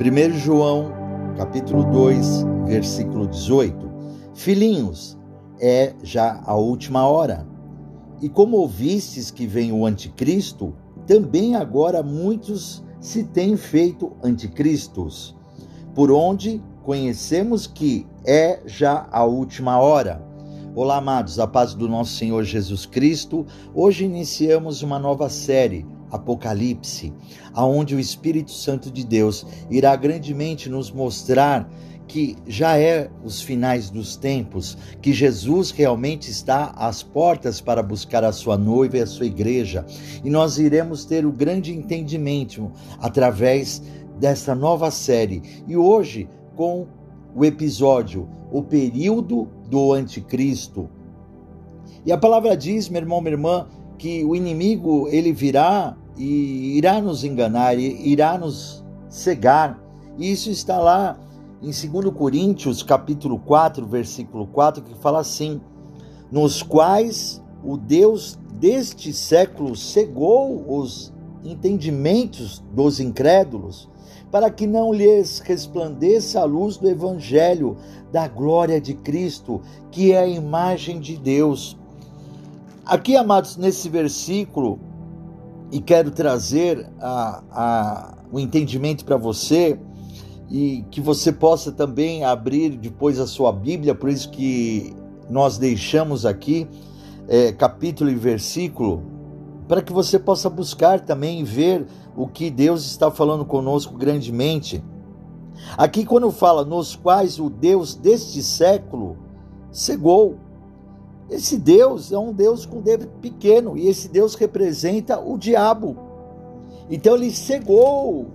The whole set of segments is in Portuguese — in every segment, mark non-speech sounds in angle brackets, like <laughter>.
1 João, capítulo 2, versículo 18. Filhinhos, é já a última hora. E como ouvistes que vem o anticristo, também agora muitos se têm feito anticristos, por onde conhecemos que é já a última hora. Olá, amados, a paz do nosso Senhor Jesus Cristo. Hoje iniciamos uma nova série Apocalipse, aonde o Espírito Santo de Deus irá grandemente nos mostrar que já é os finais dos tempos, que Jesus realmente está às portas para buscar a sua noiva e a sua igreja. E nós iremos ter o grande entendimento através dessa nova série. E hoje, com o episódio O Período do Anticristo. E a palavra diz, meu irmão, minha irmã, que o inimigo ele virá e irá nos enganar, irá nos cegar. E isso está lá em 2 Coríntios, capítulo 4, versículo 4, que fala assim: nos quais o Deus deste século cegou os entendimentos dos incrédulos, para que não lhes resplandeça a luz do evangelho da glória de Cristo, que é a imagem de Deus. Aqui, amados, nesse versículo, e quero trazer a, a, o entendimento para você, e que você possa também abrir depois a sua Bíblia, por isso que nós deixamos aqui é, capítulo e versículo, para que você possa buscar também e ver o que Deus está falando conosco grandemente. Aqui, quando fala nos quais o Deus deste século cegou, esse Deus é um Deus com dedo pequeno e esse Deus representa o diabo. Então ele cegou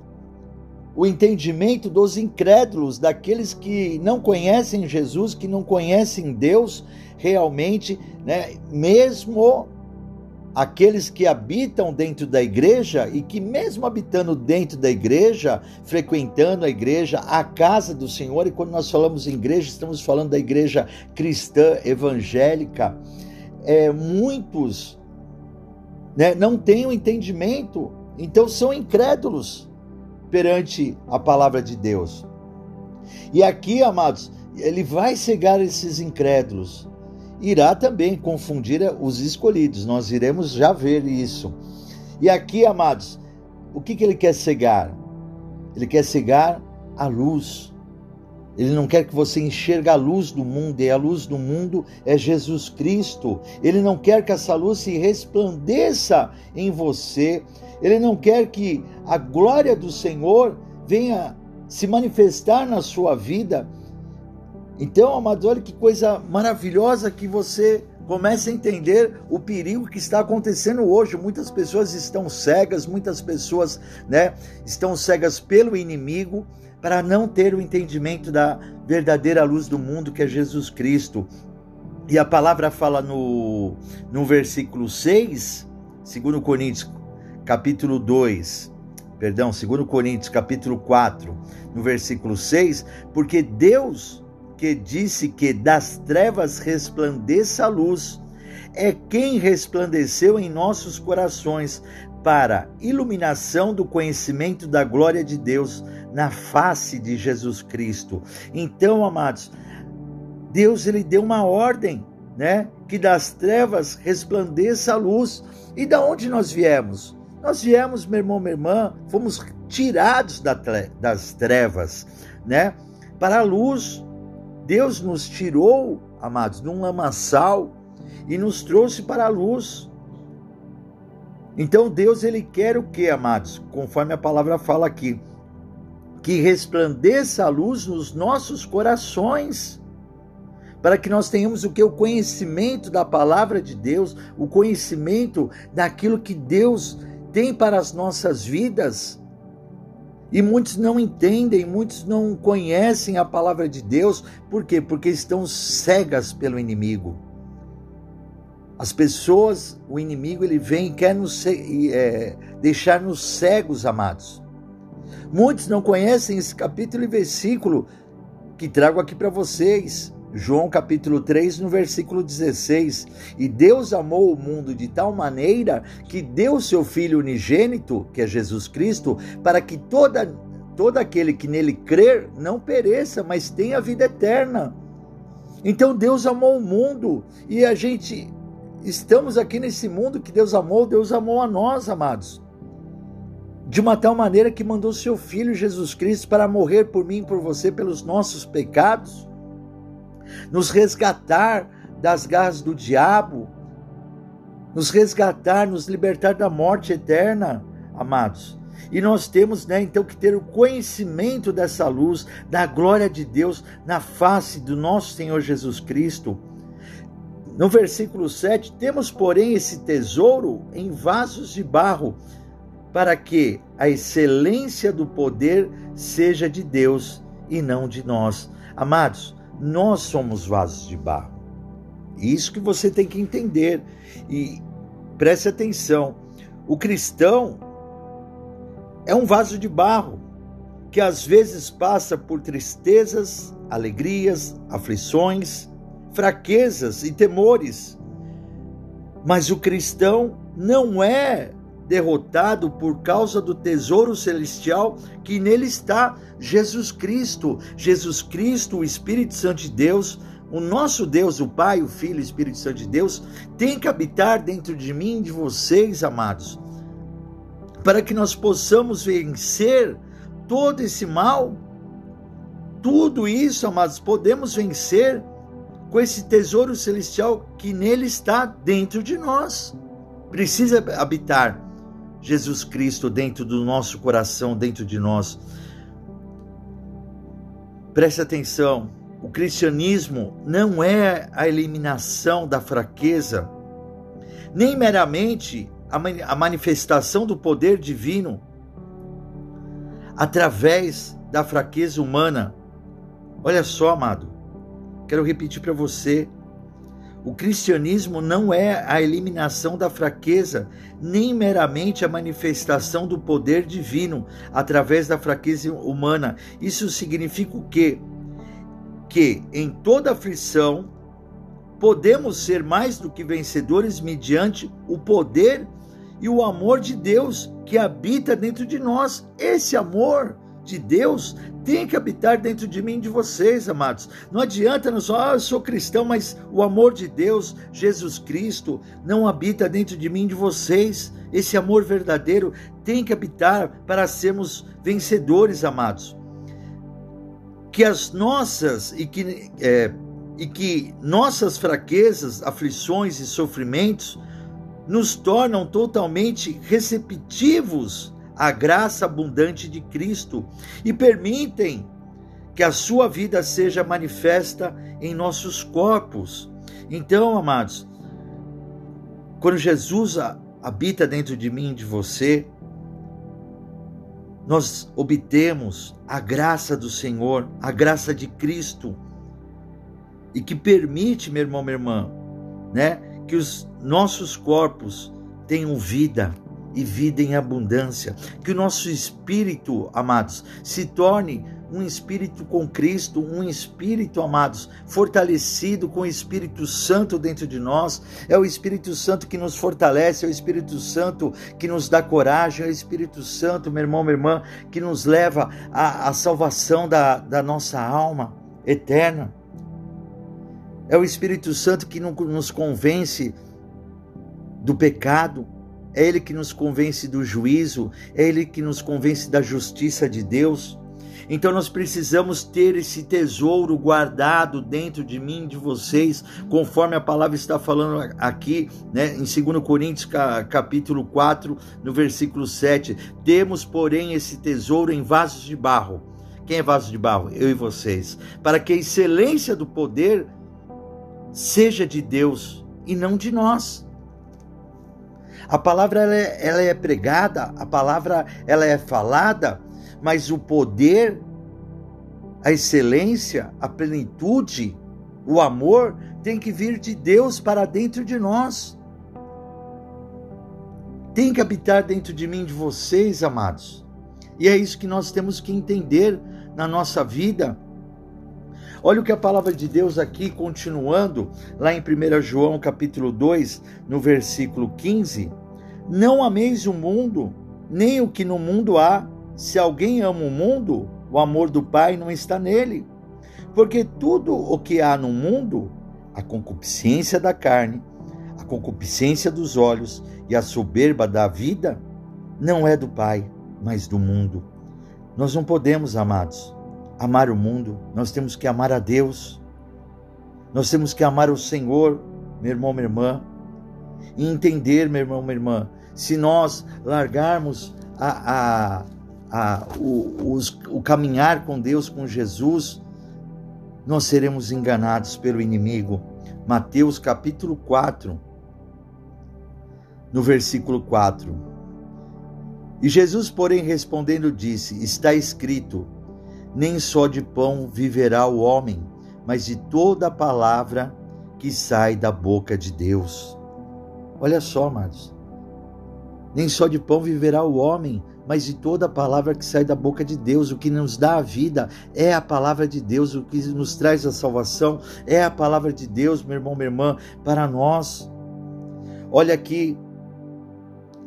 o entendimento dos incrédulos, daqueles que não conhecem Jesus, que não conhecem Deus realmente, né? Mesmo aqueles que habitam dentro da igreja e que, mesmo habitando dentro da igreja, frequentando a igreja, a casa do Senhor, e quando nós falamos em igreja, estamos falando da igreja cristã evangélica, é, muitos né, não têm o um entendimento, então são incrédulos perante a palavra de Deus. E aqui, amados, ele vai cegar esses incrédulos irá também confundir os escolhidos. Nós iremos já ver isso. E aqui, amados, o que, que ele quer cegar? Ele quer cegar a luz. Ele não quer que você enxergue a luz do mundo, e a luz do mundo é Jesus Cristo. Ele não quer que essa luz se resplandeça em você. Ele não quer que a glória do Senhor venha se manifestar na sua vida então, amado, olha que coisa maravilhosa que você comece a entender o perigo que está acontecendo hoje. Muitas pessoas estão cegas, muitas pessoas né, estão cegas pelo inimigo para não ter o entendimento da verdadeira luz do mundo, que é Jesus Cristo. E a palavra fala no, no versículo 6, 2 Coríntios, capítulo 2, perdão, 2 Coríntios, capítulo 4, no versículo 6, porque Deus que disse que das trevas resplandeça a luz, é quem resplandeceu em nossos corações para iluminação do conhecimento da glória de Deus na face de Jesus Cristo. Então, amados, Deus ele deu uma ordem, né? Que das trevas resplandeça a luz. E da onde nós viemos? Nós viemos, meu irmão, minha irmã, fomos tirados das trevas, né? Para a luz. Deus nos tirou, amados, de um lamaçal e nos trouxe para a luz. Então Deus ele quer o que, amados? Conforme a palavra fala aqui, que resplandeça a luz nos nossos corações, para que nós tenhamos o que o conhecimento da palavra de Deus, o conhecimento daquilo que Deus tem para as nossas vidas. E muitos não entendem, muitos não conhecem a palavra de Deus, por quê? Porque estão cegas pelo inimigo. As pessoas, o inimigo, ele vem e quer nos, é, deixar-nos cegos, amados. Muitos não conhecem esse capítulo e versículo que trago aqui para vocês. João capítulo 3, no versículo 16. E Deus amou o mundo de tal maneira que deu seu Filho unigênito, que é Jesus Cristo, para que toda, todo aquele que nele crer não pereça, mas tenha vida eterna. Então Deus amou o mundo e a gente estamos aqui nesse mundo que Deus amou, Deus amou a nós, amados. De uma tal maneira que mandou seu filho Jesus Cristo para morrer por mim e por você pelos nossos pecados, nos resgatar das garras do diabo, nos resgatar, nos libertar da morte eterna, amados. E nós temos, né, então, que ter o conhecimento dessa luz, da glória de Deus na face do nosso Senhor Jesus Cristo. No versículo 7, temos, porém, esse tesouro em vasos de barro, para que a excelência do poder seja de Deus e não de nós. Amados, nós somos vasos de barro. Isso que você tem que entender. E preste atenção: o cristão é um vaso de barro que às vezes passa por tristezas, alegrias, aflições, fraquezas e temores. Mas o cristão não é derrotado por causa do tesouro celestial que nele está Jesus Cristo. Jesus Cristo, o Espírito Santo de Deus, o nosso Deus, o Pai, o Filho o Espírito Santo de Deus, tem que habitar dentro de mim de vocês, amados para que nós possamos vencer todo esse mal. Tudo isso, amados, podemos vencer com esse tesouro celestial que nele está dentro de nós. Precisa habitar Jesus Cristo dentro do nosso coração, dentro de nós. Preste atenção, o cristianismo não é a eliminação da fraqueza, nem meramente a manifestação do poder divino através da fraqueza humana. Olha só, amado, quero repetir para você: o cristianismo não é a eliminação da fraqueza, nem meramente a manifestação do poder divino através da fraqueza humana. Isso significa o quê? Que em toda aflição podemos ser mais do que vencedores mediante o poder e o amor de Deus que habita dentro de nós. Esse amor de Deus tem que habitar dentro de mim e de vocês, amados. Não adianta não só, ah, eu sou cristão, mas o amor de Deus, Jesus Cristo, não habita dentro de mim e de vocês. Esse amor verdadeiro tem que habitar para sermos vencedores, amados. Que as nossas e que, é, e que nossas fraquezas, aflições e sofrimentos nos tornam totalmente receptivos à graça abundante de Cristo e permitem que a sua vida seja manifesta em nossos corpos. Então, amados, quando Jesus habita dentro de mim e de você, nós obtemos a graça do Senhor, a graça de Cristo, e que permite, meu irmão, minha irmã, né, que os nossos corpos tenham vida e vida em abundância, que o nosso espírito, amados, se torne um espírito com Cristo, um espírito, amados, fortalecido com o Espírito Santo dentro de nós. É o Espírito Santo que nos fortalece, é o Espírito Santo que nos dá coragem, é o Espírito Santo, meu irmão, minha irmã, que nos leva à, à salvação da, da nossa alma eterna. É o Espírito Santo que nos convence do pecado, é Ele que nos convence do juízo, é Ele que nos convence da justiça de Deus. Então nós precisamos ter esse tesouro guardado dentro de mim, de vocês, conforme a palavra está falando aqui, né, em 2 Coríntios capítulo 4, no versículo 7. Temos, porém, esse tesouro em vasos de barro. Quem é vaso de barro? Eu e vocês. Para que a excelência do poder seja de Deus e não de nós. A palavra ela é, ela é pregada, a palavra ela é falada, mas o poder, a excelência, a plenitude, o amor tem que vir de Deus para dentro de nós. Tem que habitar dentro de mim, de vocês, amados. E é isso que nós temos que entender na nossa vida. Olha o que a palavra de Deus aqui, continuando, lá em 1 João capítulo 2, no versículo 15. Não ameis o mundo, nem o que no mundo há. se alguém ama o mundo, o amor do Pai não está nele. Porque tudo o que há no mundo, a concupiscência da carne, a concupiscência dos olhos e a soberba da vida, não é do Pai, mas do mundo. Nós não podemos, amados, amar o mundo, nós temos que amar a Deus. Nós temos que amar o Senhor, meu irmão, minha irmã, e entender, meu irmão, minha irmã, se nós largarmos a, a, a, o, os, o caminhar com Deus, com Jesus, nós seremos enganados pelo inimigo. Mateus capítulo 4, no versículo 4. E Jesus, porém, respondendo, disse: Está escrito: Nem só de pão viverá o homem, mas de toda a palavra que sai da boca de Deus. Olha só, amados. Nem só de pão viverá o homem, mas de toda a palavra que sai da boca de Deus. O que nos dá a vida é a palavra de Deus, o que nos traz a salvação é a palavra de Deus, meu irmão, minha irmã, para nós. Olha aqui,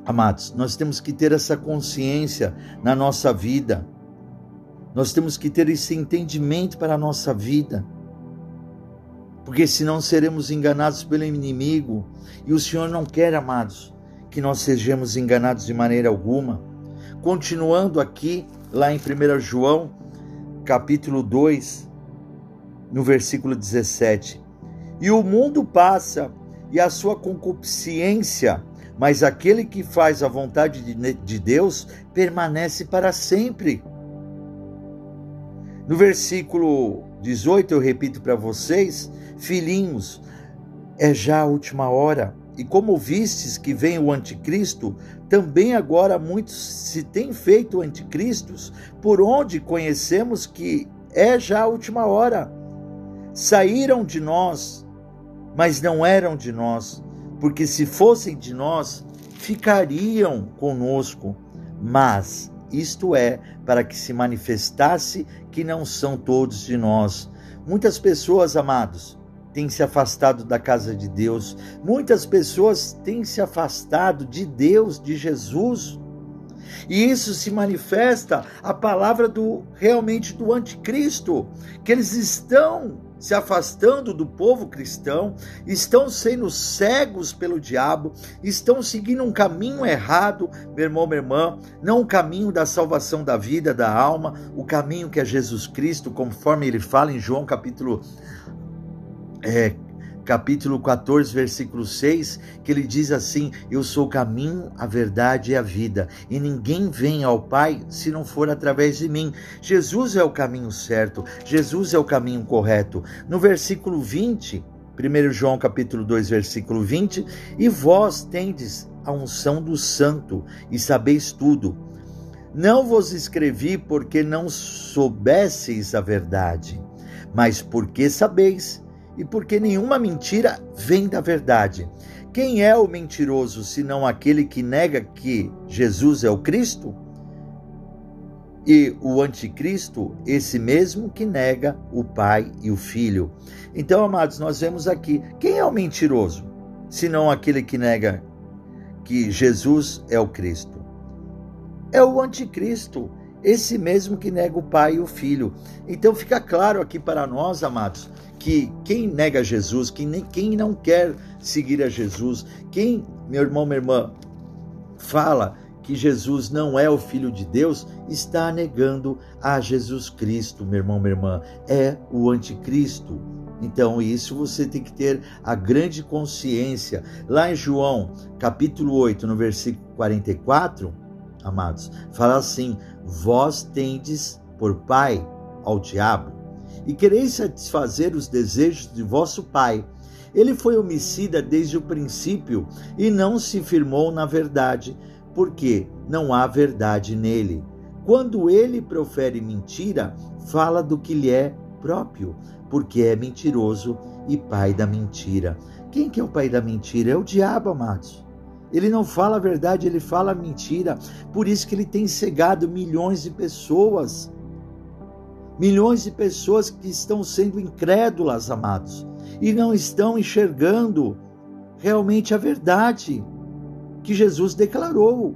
amados, nós temos que ter essa consciência na nossa vida. Nós temos que ter esse entendimento para a nossa vida porque senão seremos enganados pelo inimigo. E o Senhor não quer, amados, que nós sejamos enganados de maneira alguma. Continuando aqui, lá em 1 João, capítulo 2, no versículo 17: E o mundo passa e a sua concupiscência, mas aquele que faz a vontade de Deus permanece para sempre. No versículo 18, eu repito para vocês: Filhinhos, é já a última hora. E como vistes que vem o anticristo, também agora muitos se têm feito anticristos, por onde conhecemos que é já a última hora. Saíram de nós, mas não eram de nós, porque se fossem de nós, ficariam conosco. Mas isto é para que se manifestasse que não são todos de nós. Muitas pessoas, amados, têm se afastado da casa de Deus. Muitas pessoas têm se afastado de Deus, de Jesus. E isso se manifesta a palavra do realmente do anticristo, que eles estão se afastando do povo cristão, estão sendo cegos pelo diabo, estão seguindo um caminho errado, meu irmão, minha irmã, não o caminho da salvação da vida, da alma, o caminho que é Jesus Cristo, conforme ele fala em João capítulo é, capítulo 14, versículo 6, que ele diz assim: Eu sou o caminho, a verdade e a vida, e ninguém vem ao Pai se não for através de mim. Jesus é o caminho certo, Jesus é o caminho correto. No versículo 20, 1 João capítulo 2, versículo 20, e vós tendes a unção do santo e sabeis tudo. Não vos escrevi porque não soubesseis a verdade, mas porque sabeis e porque nenhuma mentira vem da verdade. Quem é o mentiroso senão aquele que nega que Jesus é o Cristo? E o anticristo, esse mesmo que nega o Pai e o Filho. Então, amados, nós vemos aqui: quem é o mentiroso? Senão aquele que nega que Jesus é o Cristo. É o anticristo, esse mesmo que nega o Pai e o Filho. Então fica claro aqui para nós, amados, que quem nega Jesus, quem, não quer seguir a Jesus, quem, meu irmão, minha irmã, fala que Jesus não é o Filho de Deus, está negando a Jesus Cristo, meu irmão, minha irmã. É o anticristo. Então, isso você tem que ter a grande consciência. Lá em João, capítulo 8, no versículo 44, amados, fala assim: Vós tendes por pai ao diabo e quereis satisfazer os desejos de vosso pai. Ele foi homicida desde o princípio e não se firmou na verdade, porque não há verdade nele. Quando ele profere mentira, fala do que lhe é próprio, porque é mentiroso e pai da mentira. Quem que é o pai da mentira? É o diabo, amados. Ele não fala a verdade, ele fala a mentira. Por isso que ele tem cegado milhões de pessoas. Milhões de pessoas que estão sendo incrédulas, amados, e não estão enxergando realmente a verdade que Jesus declarou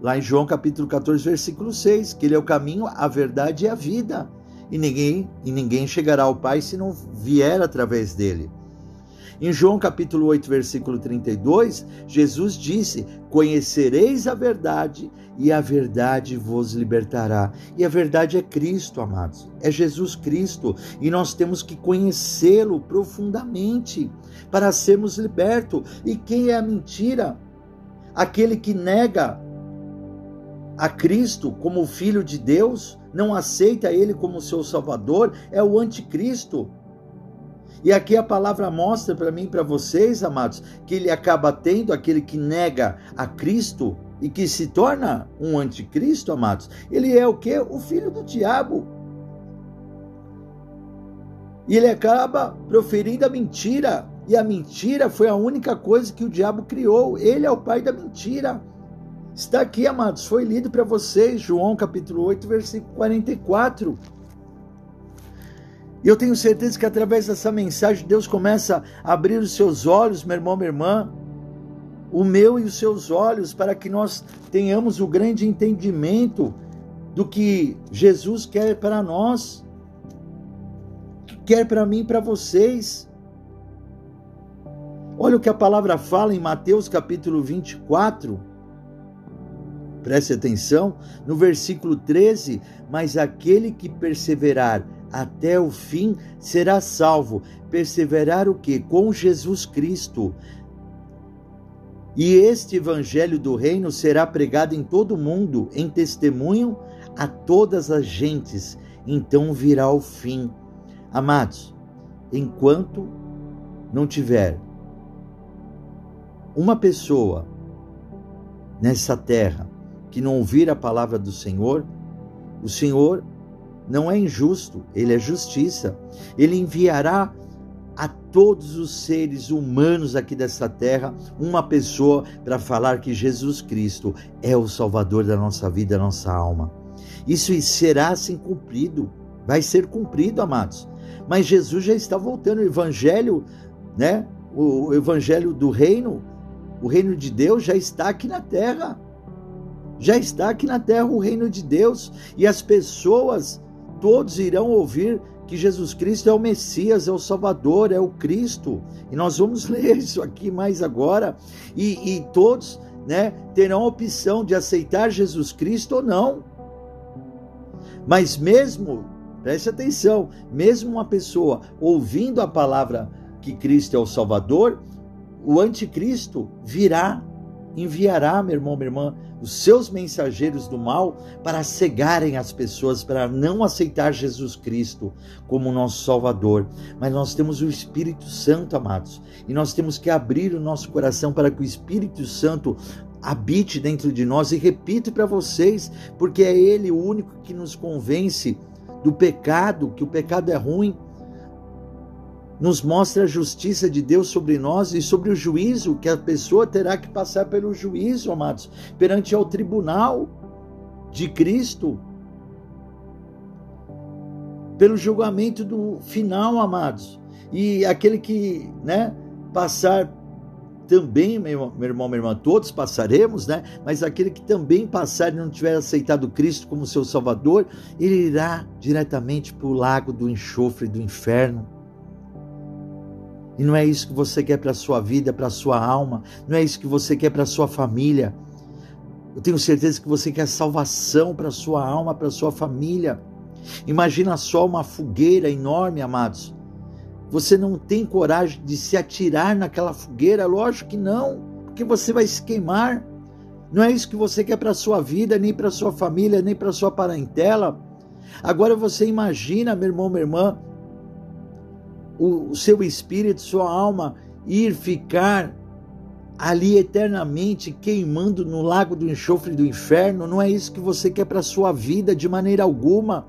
lá em João capítulo 14, versículo 6, que ele é o caminho, a verdade e a vida. E ninguém, e ninguém chegará ao Pai se não vier através dele. Em João capítulo 8, versículo 32, Jesus disse: Conhecereis a verdade e a verdade vos libertará. E a verdade é Cristo, amados. É Jesus Cristo, e nós temos que conhecê-lo profundamente para sermos libertos. E quem é a mentira? Aquele que nega a Cristo como filho de Deus, não aceita ele como seu salvador, é o anticristo. E aqui a palavra mostra para mim, para vocês, amados, que ele acaba tendo aquele que nega a Cristo e que se torna um anticristo, amados. Ele é o que? O filho do diabo. E ele acaba proferindo a mentira. E a mentira foi a única coisa que o diabo criou. Ele é o pai da mentira. Está aqui, amados, foi lido para vocês, João capítulo 8, versículo 44. E eu tenho certeza que através dessa mensagem Deus começa a abrir os seus olhos, meu irmão, minha irmã, o meu e os seus olhos, para que nós tenhamos o grande entendimento do que Jesus quer para nós, que quer para mim e para vocês. Olha o que a palavra fala em Mateus capítulo 24. Preste atenção, no versículo 13: Mas aquele que perseverar até o fim será salvo. Perseverar o que? Com Jesus Cristo. E este evangelho do reino será pregado em todo o mundo, em testemunho a todas as gentes. Então virá o fim. Amados, enquanto não tiver uma pessoa nessa terra que não ouvir a palavra do Senhor, o Senhor não é injusto, ele é justiça. Ele enviará a todos os seres humanos aqui dessa terra uma pessoa para falar que Jesus Cristo é o Salvador da nossa vida, da nossa alma. Isso será assim cumprido, vai ser cumprido, amados. Mas Jesus já está voltando, o evangelho, né? O evangelho do reino, o reino de Deus já está aqui na terra. Já está aqui na terra o reino de Deus e as pessoas todos irão ouvir que Jesus Cristo é o Messias, é o Salvador, é o Cristo. E nós vamos <laughs> ler isso aqui mais agora. E, e todos né, terão a opção de aceitar Jesus Cristo ou não. Mas mesmo, preste atenção, mesmo uma pessoa ouvindo a palavra que Cristo é o Salvador, o anticristo virá, enviará, meu irmão, minha irmã, os seus mensageiros do mal para cegarem as pessoas, para não aceitar Jesus Cristo como nosso Salvador. Mas nós temos o Espírito Santo, amados, e nós temos que abrir o nosso coração para que o Espírito Santo habite dentro de nós. E repito para vocês, porque é Ele o único que nos convence do pecado, que o pecado é ruim nos mostra a justiça de Deus sobre nós e sobre o juízo que a pessoa terá que passar pelo juízo, amados, perante ao tribunal de Cristo, pelo julgamento do final, amados. E aquele que, né, passar também, meu, irmão, minha irmã, todos passaremos, né? Mas aquele que também passar e não tiver aceitado Cristo como seu Salvador, ele irá diretamente para o lago do enxofre do inferno e não é isso que você quer para a sua vida, para a sua alma, não é isso que você quer para a sua família. Eu tenho certeza que você quer salvação para a sua alma, para a sua família. Imagina só uma fogueira enorme, amados. Você não tem coragem de se atirar naquela fogueira? Lógico que não, porque você vai se queimar. Não é isso que você quer para a sua vida, nem para a sua família, nem para a sua parentela. Agora você imagina, meu irmão, minha irmã, o seu espírito, sua alma ir ficar ali eternamente queimando no lago do enxofre do inferno, não é isso que você quer para sua vida de maneira alguma.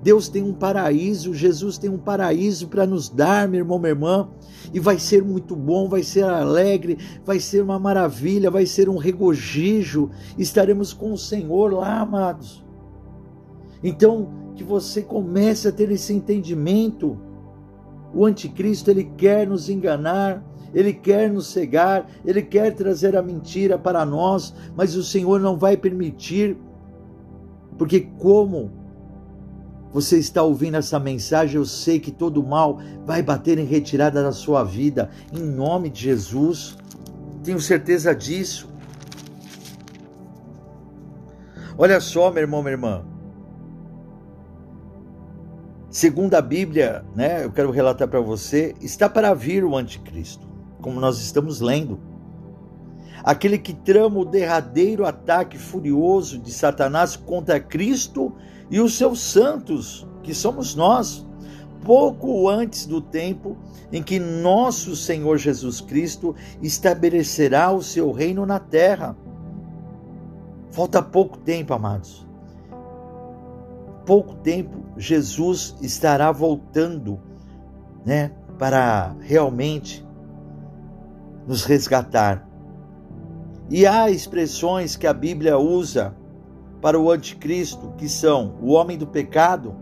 Deus tem um paraíso, Jesus tem um paraíso para nos dar, meu irmão, minha irmã, e vai ser muito bom, vai ser alegre, vai ser uma maravilha, vai ser um regozijo. Estaremos com o Senhor lá, amados. Então, que você comece a ter esse entendimento o anticristo ele quer nos enganar, ele quer nos cegar, ele quer trazer a mentira para nós, mas o Senhor não vai permitir, porque como você está ouvindo essa mensagem, eu sei que todo mal vai bater em retirada da sua vida, em nome de Jesus. Tenho certeza disso. Olha só, meu irmão, minha irmã. Segundo a Bíblia, né, eu quero relatar para você, está para vir o anticristo, como nós estamos lendo. Aquele que trama o derradeiro ataque furioso de Satanás contra Cristo e os seus santos, que somos nós, pouco antes do tempo em que nosso Senhor Jesus Cristo estabelecerá o seu reino na terra. Falta pouco tempo, amados. Pouco tempo Jesus estará voltando, né, para realmente nos resgatar. E há expressões que a Bíblia usa para o anticristo, que são o homem do pecado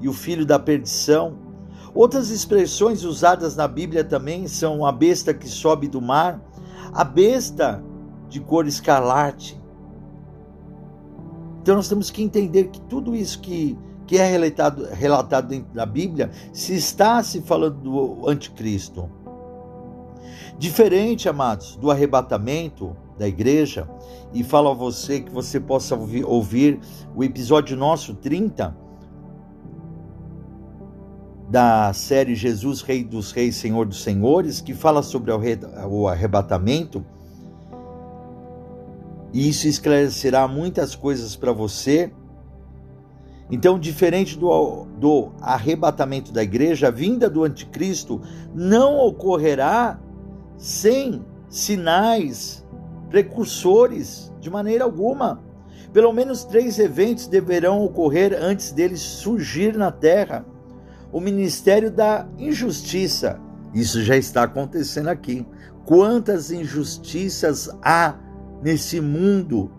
e o filho da perdição. Outras expressões usadas na Bíblia também são a besta que sobe do mar, a besta de cor escarlate. Então nós temos que entender que tudo isso que, que é relatado, relatado dentro da Bíblia se está se falando do anticristo. Diferente, amados, do arrebatamento, da igreja e falo a você que você possa ouvir, ouvir o episódio nosso 30 da série Jesus, Rei dos Reis, Senhor dos Senhores, que fala sobre o arrebatamento. E isso esclarecerá muitas coisas para você. Então, diferente do, do arrebatamento da igreja, a vinda do anticristo não ocorrerá sem sinais precursores de maneira alguma. Pelo menos três eventos deverão ocorrer antes dele surgir na terra. O ministério da injustiça. Isso já está acontecendo aqui. Quantas injustiças há nesse mundo?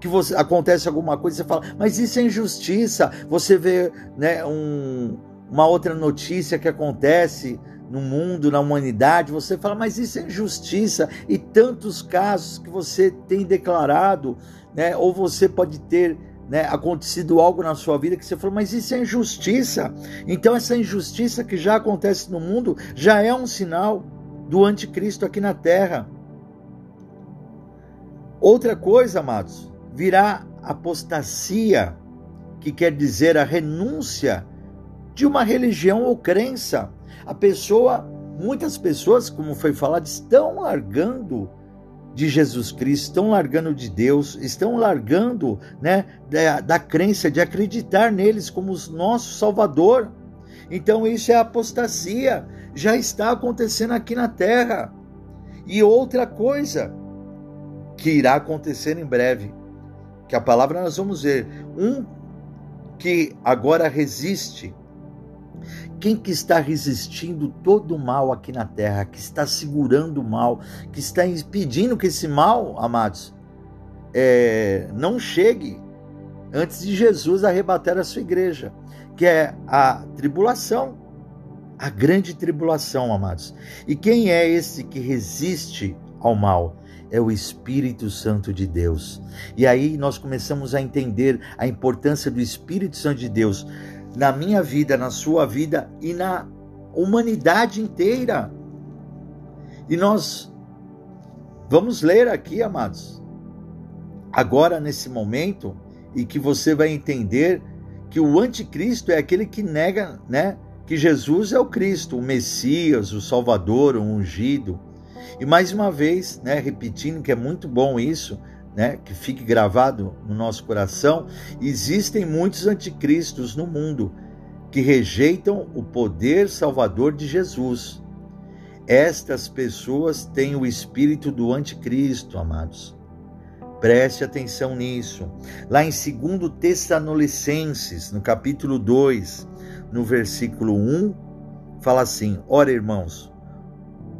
Que você acontece alguma coisa você fala, mas isso é injustiça. Você vê né, um, uma outra notícia que acontece no mundo, na humanidade, você fala, mas isso é injustiça, e tantos casos que você tem declarado, né, ou você pode ter né, acontecido algo na sua vida que você falou, mas isso é injustiça. Então, essa injustiça que já acontece no mundo já é um sinal do anticristo aqui na terra. Outra coisa, amados, virá apostasia, que quer dizer a renúncia de uma religião ou crença. A pessoa, muitas pessoas, como foi falado, estão largando de Jesus Cristo, estão largando de Deus, estão largando né, da, da crença de acreditar neles como nosso Salvador. Então isso é apostasia, já está acontecendo aqui na terra. E outra coisa que irá acontecer em breve, que a palavra nós vamos ver, um que agora resiste quem que está resistindo todo o mal aqui na terra, que está segurando o mal, que está impedindo que esse mal, amados, é, não chegue antes de Jesus arrebatar a sua igreja, que é a tribulação, a grande tribulação, amados. E quem é esse que resiste ao mal? É o Espírito Santo de Deus. E aí nós começamos a entender a importância do Espírito Santo de Deus na minha vida, na sua vida e na humanidade inteira. E nós vamos ler aqui, amados, agora nesse momento, e que você vai entender que o anticristo é aquele que nega, né, que Jesus é o Cristo, o Messias, o Salvador, o ungido. E mais uma vez, né, repetindo que é muito bom isso, né, que fique gravado no nosso coração, existem muitos anticristos no mundo que rejeitam o poder salvador de Jesus. Estas pessoas têm o espírito do anticristo, amados. Preste atenção nisso. Lá em 2 Tessalonicenses, no capítulo 2, no versículo 1, fala assim: Ora, irmãos,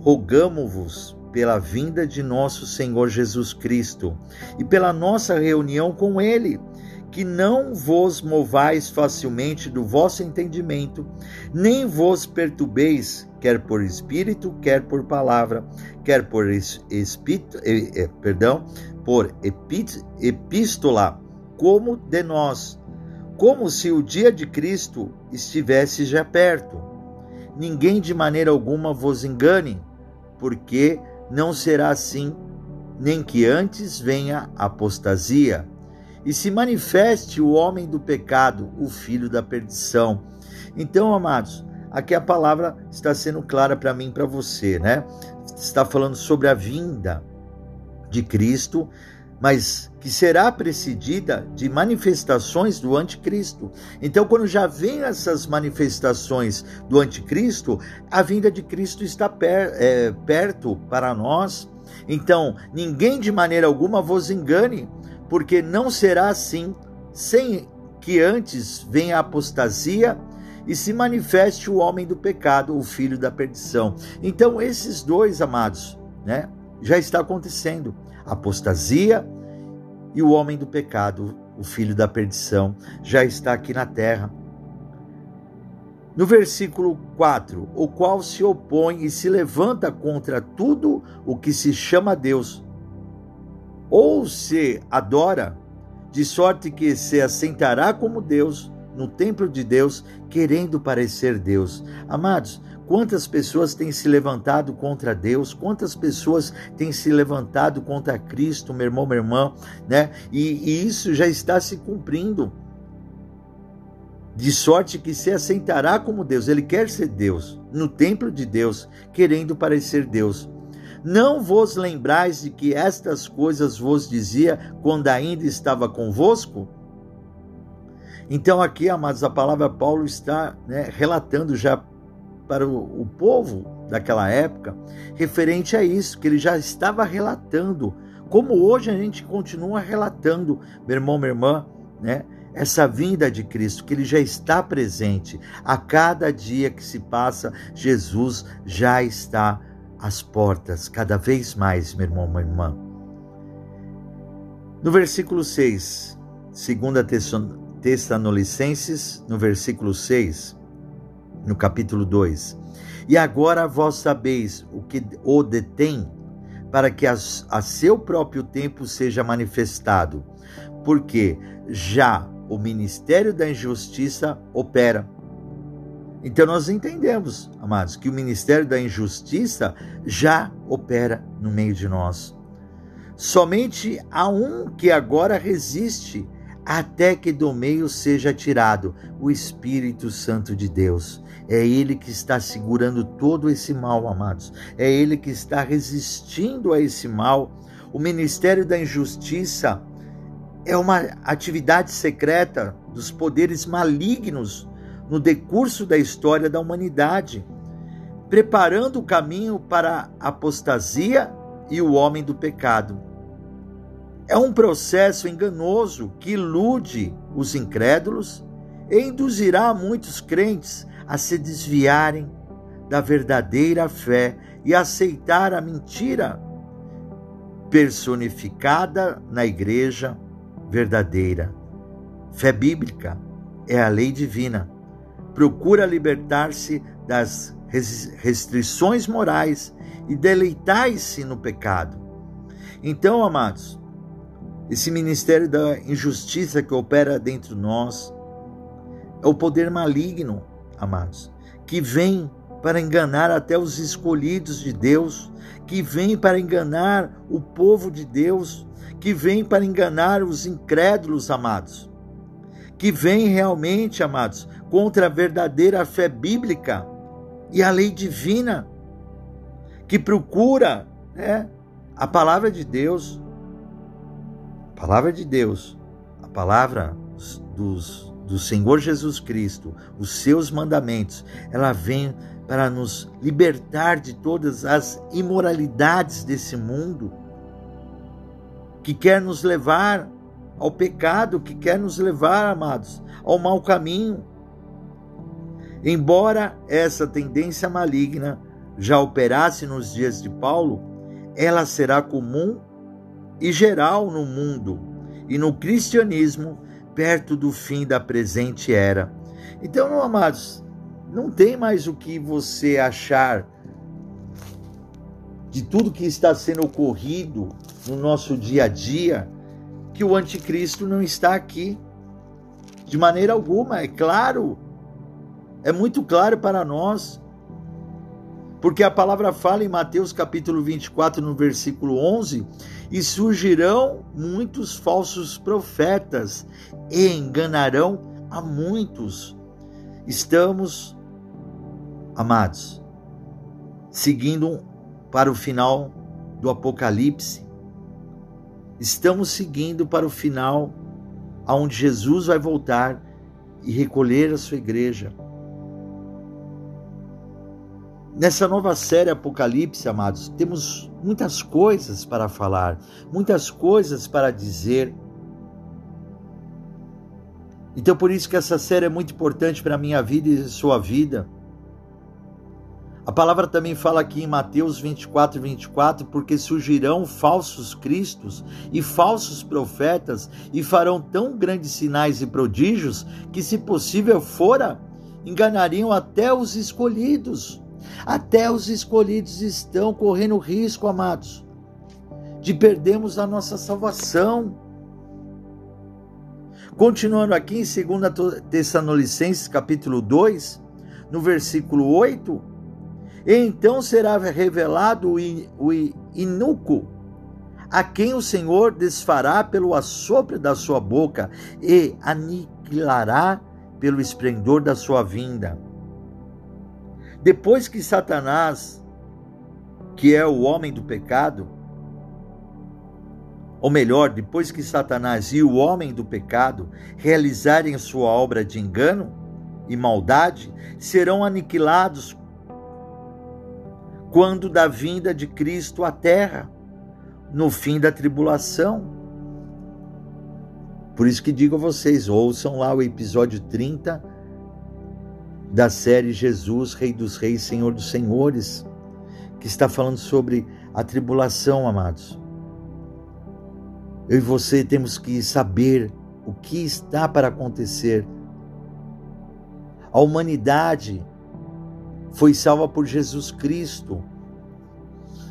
rogamo-vos pela vinda de nosso Senhor Jesus Cristo e pela nossa reunião com Ele, que não vos movais facilmente do vosso entendimento, nem vos perturbeis, quer por espírito, quer por palavra, quer por espírito, eh, eh, perdão, por epístola, como de nós, como se o dia de Cristo estivesse já perto. Ninguém de maneira alguma vos engane, porque não será assim, nem que antes venha apostasia e se manifeste o homem do pecado, o filho da perdição. Então, amados, aqui a palavra está sendo clara para mim e para você, né? Está falando sobre a vinda de Cristo, mas que será precedida de manifestações do anticristo. Então, quando já vem essas manifestações do anticristo, a vinda de Cristo está per, é, perto para nós. Então, ninguém de maneira alguma vos engane, porque não será assim sem que antes venha a apostasia e se manifeste o homem do pecado, o filho da perdição. Então, esses dois, amados, né, já está acontecendo. apostasia e o homem do pecado, o filho da perdição, já está aqui na terra. No versículo 4, o qual se opõe e se levanta contra tudo o que se chama Deus, ou se adora, de sorte que se assentará como Deus no templo de Deus, querendo parecer Deus. Amados, quantas pessoas têm se levantado contra Deus, quantas pessoas têm se levantado contra Cristo, meu irmão, minha irmã, né? E, e isso já está se cumprindo. De sorte que se assentará como Deus, ele quer ser Deus, no templo de Deus, querendo parecer Deus. Não vos lembrais de que estas coisas vos dizia quando ainda estava convosco? Então, aqui, amados, a palavra Paulo está né, relatando já para o, o povo daquela época, referente a isso, que ele já estava relatando, como hoje a gente continua relatando, meu irmão, minha irmã, né? Essa vinda de Cristo, que ele já está presente. A cada dia que se passa, Jesus já está as portas cada vez mais, meu irmão, minha irmã. No versículo 6, 2 Tessalonicenses, no versículo 6, no capítulo 2. E agora vós sabeis o que o detém, para que a, a seu próprio tempo seja manifestado, porque já o ministério da injustiça opera então nós entendemos, amados, que o ministério da injustiça já opera no meio de nós. Somente há um que agora resiste até que do meio seja tirado o Espírito Santo de Deus. É Ele que está segurando todo esse mal, amados. É Ele que está resistindo a esse mal. O ministério da injustiça é uma atividade secreta dos poderes malignos no decurso da história da humanidade, preparando o caminho para a apostasia e o homem do pecado. É um processo enganoso que ilude os incrédulos e induzirá muitos crentes a se desviarem da verdadeira fé e aceitar a mentira personificada na igreja verdadeira. Fé bíblica é a lei divina procura libertar-se das restrições morais e deleitar-se no pecado. Então, amados, esse ministério da injustiça que opera dentro de nós é o poder maligno, amados, que vem para enganar até os escolhidos de Deus, que vem para enganar o povo de Deus, que vem para enganar os incrédulos, amados, que vem realmente, amados, contra a verdadeira fé bíblica e a lei divina, que procura né, a palavra de Deus, a palavra de Deus, a palavra dos, do Senhor Jesus Cristo, os seus mandamentos, ela vem para nos libertar de todas as imoralidades desse mundo, que quer nos levar ao pecado, que quer nos levar, amados, ao mau caminho. Embora essa tendência maligna já operasse nos dias de Paulo, ela será comum e geral no mundo, e no cristianismo perto do fim da presente era. Então, amados, não tem mais o que você achar de tudo que está sendo ocorrido no nosso dia a dia que o anticristo não está aqui. De maneira alguma, é claro, é muito claro para nós. Porque a palavra fala em Mateus capítulo 24, no versículo 11: E surgirão muitos falsos profetas e enganarão a muitos. Estamos, amados, seguindo para o final do Apocalipse. Estamos seguindo para o final aonde Jesus vai voltar e recolher a sua igreja. Nessa nova série Apocalipse, amados, temos muitas coisas para falar, muitas coisas para dizer. Então, por isso que essa série é muito importante para a minha vida e sua vida. A palavra também fala aqui em Mateus 24, 24, porque surgirão falsos cristos e falsos profetas e farão tão grandes sinais e prodígios que, se possível fora, enganariam até os escolhidos. Até os escolhidos estão correndo risco, amados, de perdermos a nossa salvação. Continuando aqui em 2 Tessalonicenses capítulo 2, no versículo 8, então será revelado o inuco, a quem o Senhor desfará pelo assopro da sua boca e aniquilará pelo esplendor da sua vinda. Depois que Satanás, que é o homem do pecado, ou melhor, depois que Satanás e o homem do pecado realizarem sua obra de engano e maldade, serão aniquilados quando da vinda de Cristo à terra, no fim da tribulação. Por isso que digo a vocês, ouçam lá o episódio 30 da série Jesus, Rei dos Reis, Senhor dos Senhores, que está falando sobre a tribulação, amados. Eu e você temos que saber o que está para acontecer. A humanidade foi salva por Jesus Cristo.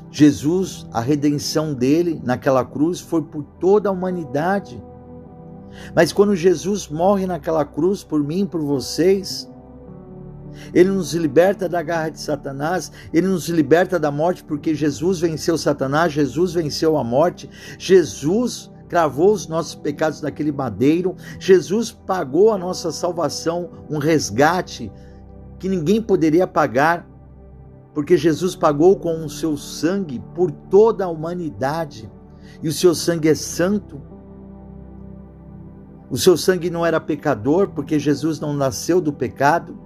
Jesus, a redenção dele naquela cruz foi por toda a humanidade. Mas quando Jesus morre naquela cruz por mim, por vocês, ele nos liberta da garra de Satanás, ele nos liberta da morte, porque Jesus venceu Satanás, Jesus venceu a morte, Jesus cravou os nossos pecados naquele madeiro, Jesus pagou a nossa salvação, um resgate que ninguém poderia pagar, porque Jesus pagou com o seu sangue por toda a humanidade, e o seu sangue é santo. O seu sangue não era pecador, porque Jesus não nasceu do pecado.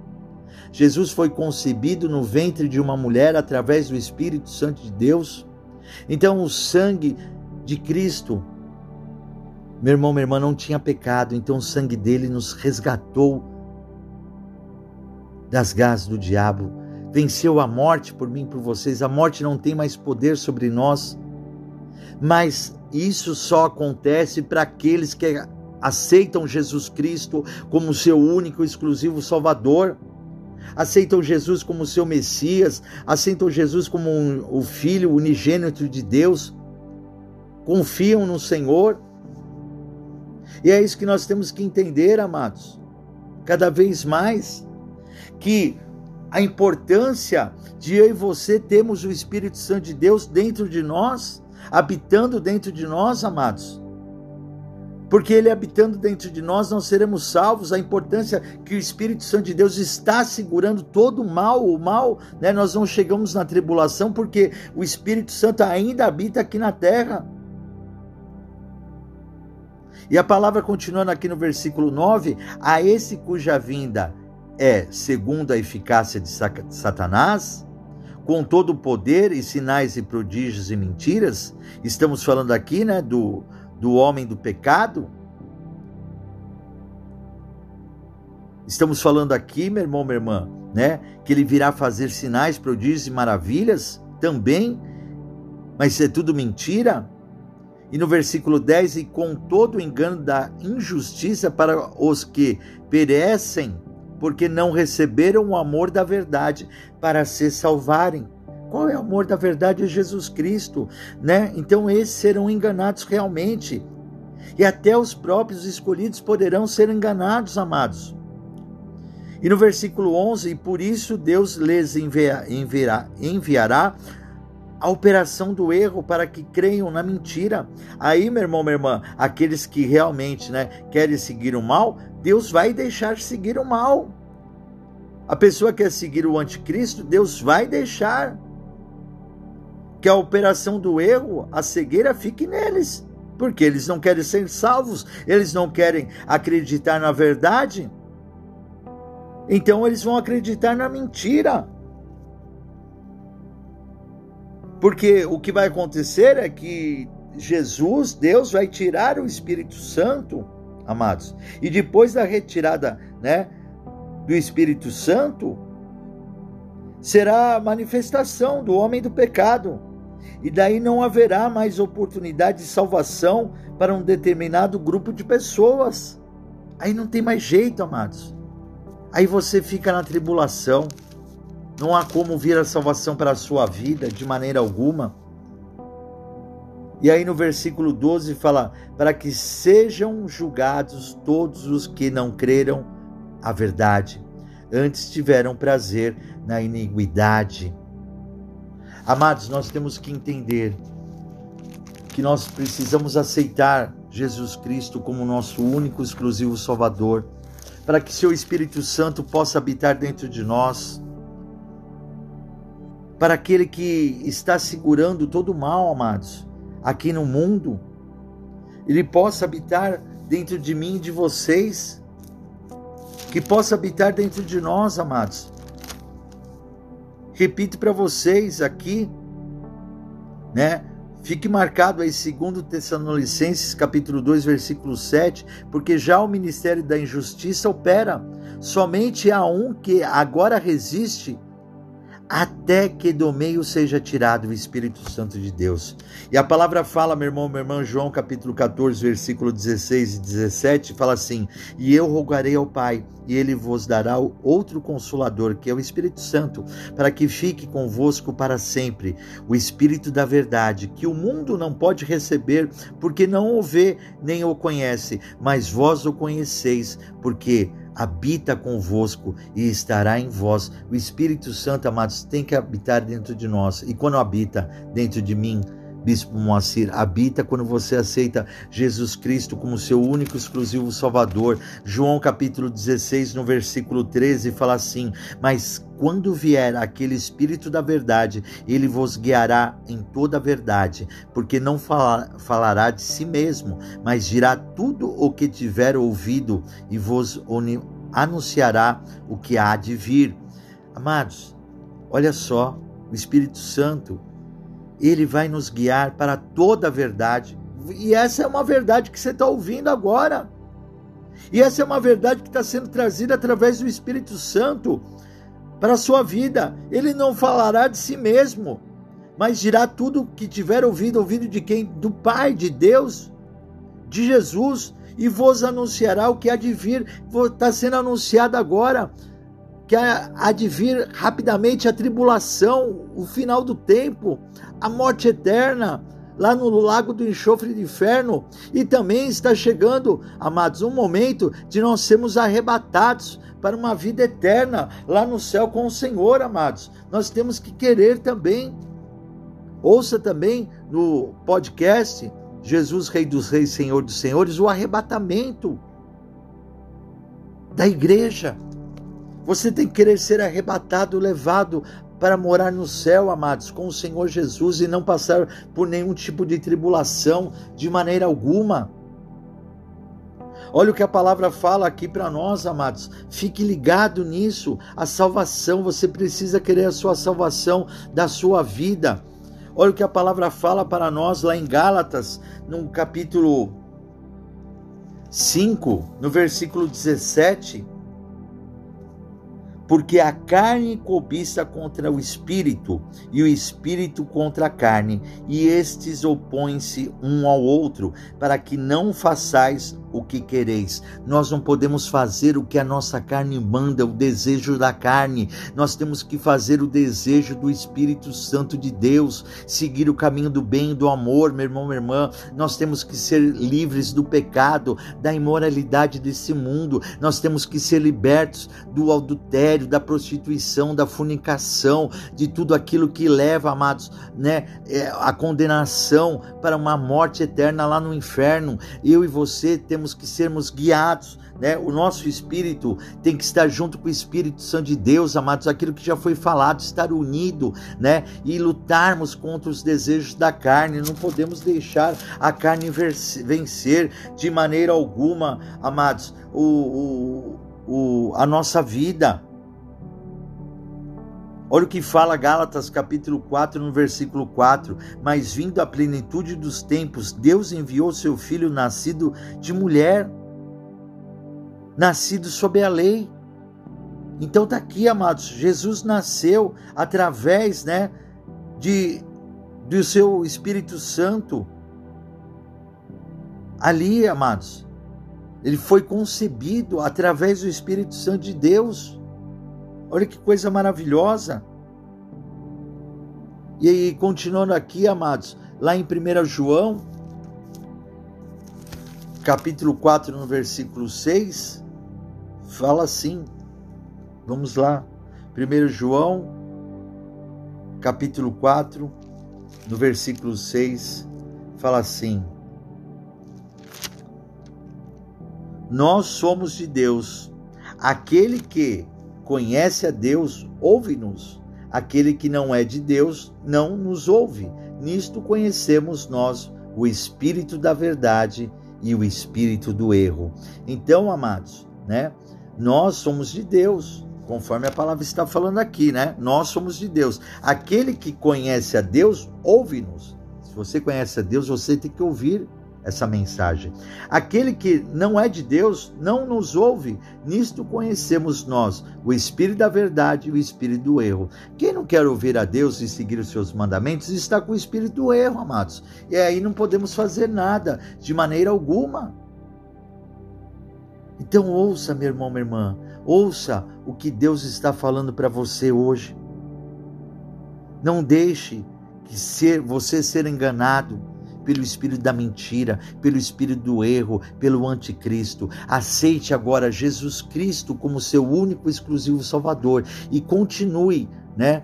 Jesus foi concebido no ventre de uma mulher através do Espírito Santo de Deus. Então, o sangue de Cristo, meu irmão, minha irmã, não tinha pecado, então o sangue dele nos resgatou das garras do diabo, venceu a morte por mim e por vocês. A morte não tem mais poder sobre nós, mas isso só acontece para aqueles que aceitam Jesus Cristo como seu único e exclusivo Salvador aceitam Jesus como seu Messias, aceitam Jesus como um, o Filho unigênito de Deus, confiam no Senhor. E é isso que nós temos que entender, amados, cada vez mais, que a importância de eu e você termos o Espírito Santo de Deus dentro de nós, habitando dentro de nós, amados porque Ele habitando dentro de nós, não seremos salvos. A importância que o Espírito Santo de Deus está segurando todo o mal, o mal, né? Nós não chegamos na tribulação porque o Espírito Santo ainda habita aqui na terra. E a palavra continuando aqui no versículo 9: a esse cuja vinda é segundo a eficácia de Satanás, com todo o poder e sinais e prodígios e mentiras, estamos falando aqui, né, do do homem do pecado? Estamos falando aqui, meu irmão, minha irmã, né, que ele virá fazer sinais, prodígios e maravilhas também, mas isso é tudo mentira? E no versículo 10, e com todo o engano da injustiça para os que perecem, porque não receberam o amor da verdade para se salvarem. Qual é o amor da verdade? É Jesus Cristo, né? Então esses serão enganados realmente. E até os próprios escolhidos poderão ser enganados, amados. E no versículo 11, e por isso Deus lhes enviará, enviará a operação do erro para que creiam na mentira. Aí, meu irmão, minha irmã, aqueles que realmente né, querem seguir o mal, Deus vai deixar seguir o mal. A pessoa que quer seguir o anticristo, Deus vai deixar que a operação do erro, a cegueira, fique neles. Porque eles não querem ser salvos, eles não querem acreditar na verdade. Então eles vão acreditar na mentira. Porque o que vai acontecer é que Jesus, Deus, vai tirar o Espírito Santo, amados. E depois da retirada né, do Espírito Santo, será a manifestação do homem do pecado. E daí não haverá mais oportunidade de salvação para um determinado grupo de pessoas. Aí não tem mais jeito, amados. Aí você fica na tribulação não há como vir a salvação para a sua vida de maneira alguma. E aí no versículo 12 fala: para que sejam julgados todos os que não creram a verdade, antes tiveram prazer na iniquidade. Amados, nós temos que entender que nós precisamos aceitar Jesus Cristo como nosso único exclusivo Salvador, para que seu Espírito Santo possa habitar dentro de nós para aquele que está segurando todo o mal, amados, aqui no mundo, ele possa habitar dentro de mim e de vocês, que possa habitar dentro de nós, amados. Repito para vocês aqui, né? Fique marcado aí, segundo Tessalonicenses, capítulo 2, versículo 7, porque já o ministério da injustiça opera. Somente há um que agora resiste até que do meio seja tirado o Espírito Santo de Deus. E a palavra fala, meu irmão, meu irmão, João capítulo 14, versículo 16 e 17, fala assim: E eu rogarei ao Pai, e ele vos dará outro consolador, que é o Espírito Santo, para que fique convosco para sempre, o Espírito da verdade, que o mundo não pode receber, porque não o vê nem o conhece, mas vós o conheceis, porque habita convosco e estará em vós. O Espírito Santo, amados, tem que habitar dentro de nós. E quando habita dentro de mim, Bispo Moacir, habita quando você aceita Jesus Cristo como seu único exclusivo Salvador. João capítulo 16, no versículo 13, fala assim: Mas quando vier aquele Espírito da verdade, ele vos guiará em toda a verdade, porque não falará de si mesmo, mas dirá tudo o que tiver ouvido e vos anunciará o que há de vir. Amados, olha só, o Espírito Santo ele vai nos guiar para toda a verdade. E essa é uma verdade que você está ouvindo agora. E essa é uma verdade que está sendo trazida através do Espírito Santo para a sua vida. Ele não falará de si mesmo, mas dirá tudo o que tiver ouvido, ouvido de quem? Do Pai, de Deus, de Jesus, e vos anunciará o que há de vir. Está sendo anunciado agora que há de vir rapidamente a tribulação, o final do tempo, a morte eterna, lá no lago do enxofre do inferno, e também está chegando, amados, um momento de nós sermos arrebatados para uma vida eterna lá no céu com o Senhor, amados. Nós temos que querer também. Ouça também no podcast Jesus, Rei dos Reis, Senhor dos Senhores, o arrebatamento da igreja. Você tem que querer ser arrebatado, levado para morar no céu, amados, com o Senhor Jesus e não passar por nenhum tipo de tribulação de maneira alguma. Olha o que a palavra fala aqui para nós, amados. Fique ligado nisso. A salvação, você precisa querer a sua salvação da sua vida. Olha o que a palavra fala para nós lá em Gálatas, no capítulo 5, no versículo 17 porque a carne cobiça contra o espírito, e o espírito contra a carne, e estes opõem-se um ao outro, para que não façais o que quereis. Nós não podemos fazer o que a nossa carne manda, o desejo da carne. Nós temos que fazer o desejo do Espírito Santo de Deus, seguir o caminho do bem e do amor, meu irmão, minha irmã. Nós temos que ser livres do pecado, da imoralidade desse mundo. Nós temos que ser libertos do adultério, da prostituição, da fornicação, de tudo aquilo que leva, amados, né, é, a condenação para uma morte eterna lá no inferno. Eu e você temos temos que sermos guiados, né? O nosso espírito tem que estar junto com o Espírito Santo de Deus, amados, aquilo que já foi falado, estar unido, né? E lutarmos contra os desejos da carne. Não podemos deixar a carne vencer de maneira alguma, amados, o, o, o a nossa vida. Olha o que fala Gálatas capítulo 4, no versículo 4. Mas vindo a plenitude dos tempos, Deus enviou seu filho nascido de mulher, nascido sob a lei. Então tá aqui, amados, Jesus nasceu através, né, de do seu Espírito Santo. Ali, amados, ele foi concebido através do Espírito Santo de Deus. Olha que coisa maravilhosa. E aí, continuando aqui, amados, lá em 1 João, capítulo 4, no versículo 6, fala assim. Vamos lá. 1 João, capítulo 4, no versículo 6, fala assim: Nós somos de Deus, aquele que conhece a Deus, ouve-nos. Aquele que não é de Deus não nos ouve. Nisto conhecemos nós o espírito da verdade e o espírito do erro. Então, amados, né? Nós somos de Deus, conforme a palavra está falando aqui, né? Nós somos de Deus. Aquele que conhece a Deus, ouve-nos. Se você conhece a Deus, você tem que ouvir essa mensagem. Aquele que não é de Deus não nos ouve. Nisto conhecemos nós o espírito da verdade e o espírito do erro. Quem não quer ouvir a Deus e seguir os seus mandamentos está com o espírito do erro, amados. E aí não podemos fazer nada de maneira alguma. Então ouça, meu irmão, minha irmã, ouça o que Deus está falando para você hoje. Não deixe que ser, você ser enganado pelo espírito da mentira, pelo espírito do erro, pelo anticristo. Aceite agora Jesus Cristo como seu único exclusivo Salvador e continue, né?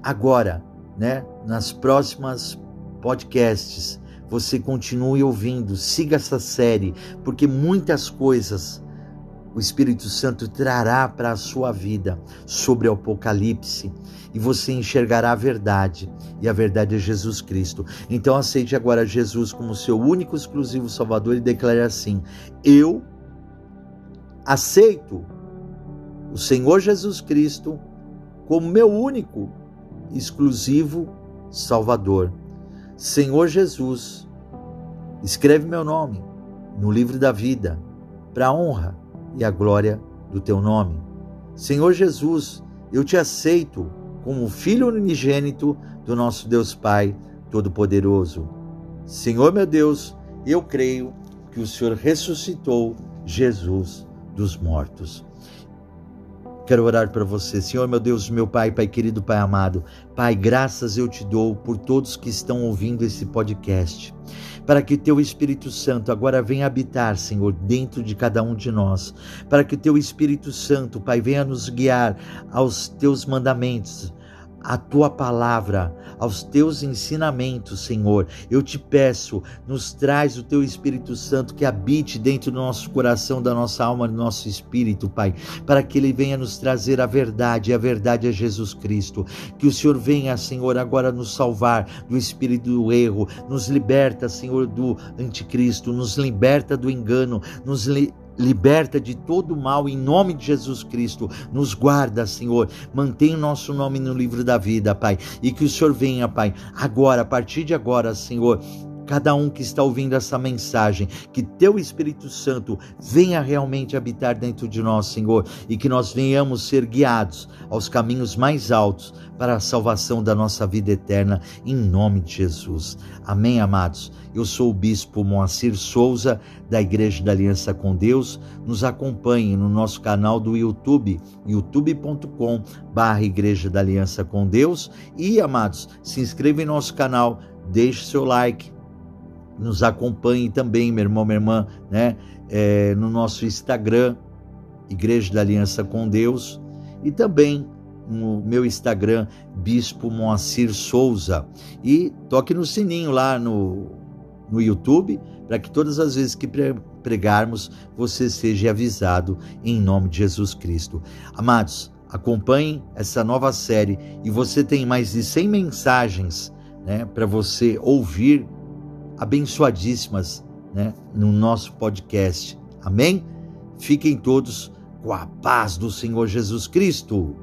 Agora, né, nas próximas podcasts, você continue ouvindo, siga essa série, porque muitas coisas o Espírito Santo trará para a sua vida sobre o Apocalipse e você enxergará a verdade, e a verdade é Jesus Cristo. Então aceite agora Jesus como seu único exclusivo Salvador e declare assim: Eu aceito o Senhor Jesus Cristo como meu único exclusivo Salvador. Senhor Jesus, escreve meu nome no livro da vida, para honra e a glória do teu nome. Senhor Jesus, eu te aceito como filho unigênito do nosso Deus Pai Todo-Poderoso. Senhor meu Deus, eu creio que o Senhor ressuscitou Jesus dos mortos. Quero orar para você, Senhor, meu Deus, meu Pai, Pai querido, Pai amado. Pai, graças eu te dou por todos que estão ouvindo esse podcast. Para que teu Espírito Santo agora venha habitar, Senhor, dentro de cada um de nós, para que teu Espírito Santo, Pai, venha nos guiar aos teus mandamentos, a tua palavra, aos teus ensinamentos, Senhor. Eu te peço, nos traz o teu Espírito Santo que habite dentro do nosso coração, da nossa alma, do nosso espírito, Pai, para que ele venha nos trazer a verdade, e a verdade é Jesus Cristo. Que o Senhor venha, Senhor, agora nos salvar do espírito do erro, nos liberta, Senhor, do anticristo, nos liberta do engano, nos liberta Liberta de todo mal em nome de Jesus Cristo. Nos guarda, Senhor. Mantém o nosso nome no livro da vida, Pai. E que o Senhor venha, Pai, agora, a partir de agora, Senhor cada um que está ouvindo essa mensagem, que teu Espírito Santo venha realmente habitar dentro de nós, Senhor, e que nós venhamos ser guiados aos caminhos mais altos para a salvação da nossa vida eterna, em nome de Jesus. Amém, amados. Eu sou o bispo Moacir Souza, da Igreja da Aliança com Deus. Nos acompanhe no nosso canal do YouTube, youtube.com Igreja da Aliança com Deus. E, amados, se inscreva em nosso canal, deixe seu like, nos acompanhe também, meu irmão, minha irmã, né? É, no nosso Instagram, Igreja da Aliança com Deus, e também no meu Instagram, Bispo Moacir Souza. E toque no sininho lá no, no YouTube, para que todas as vezes que pregarmos, você seja avisado em nome de Jesus Cristo. Amados, acompanhem essa nova série e você tem mais de 100 mensagens né, para você ouvir abençoadíssimas né, no nosso podcast. Amém? Fiquem todos com a paz do Senhor Jesus Cristo.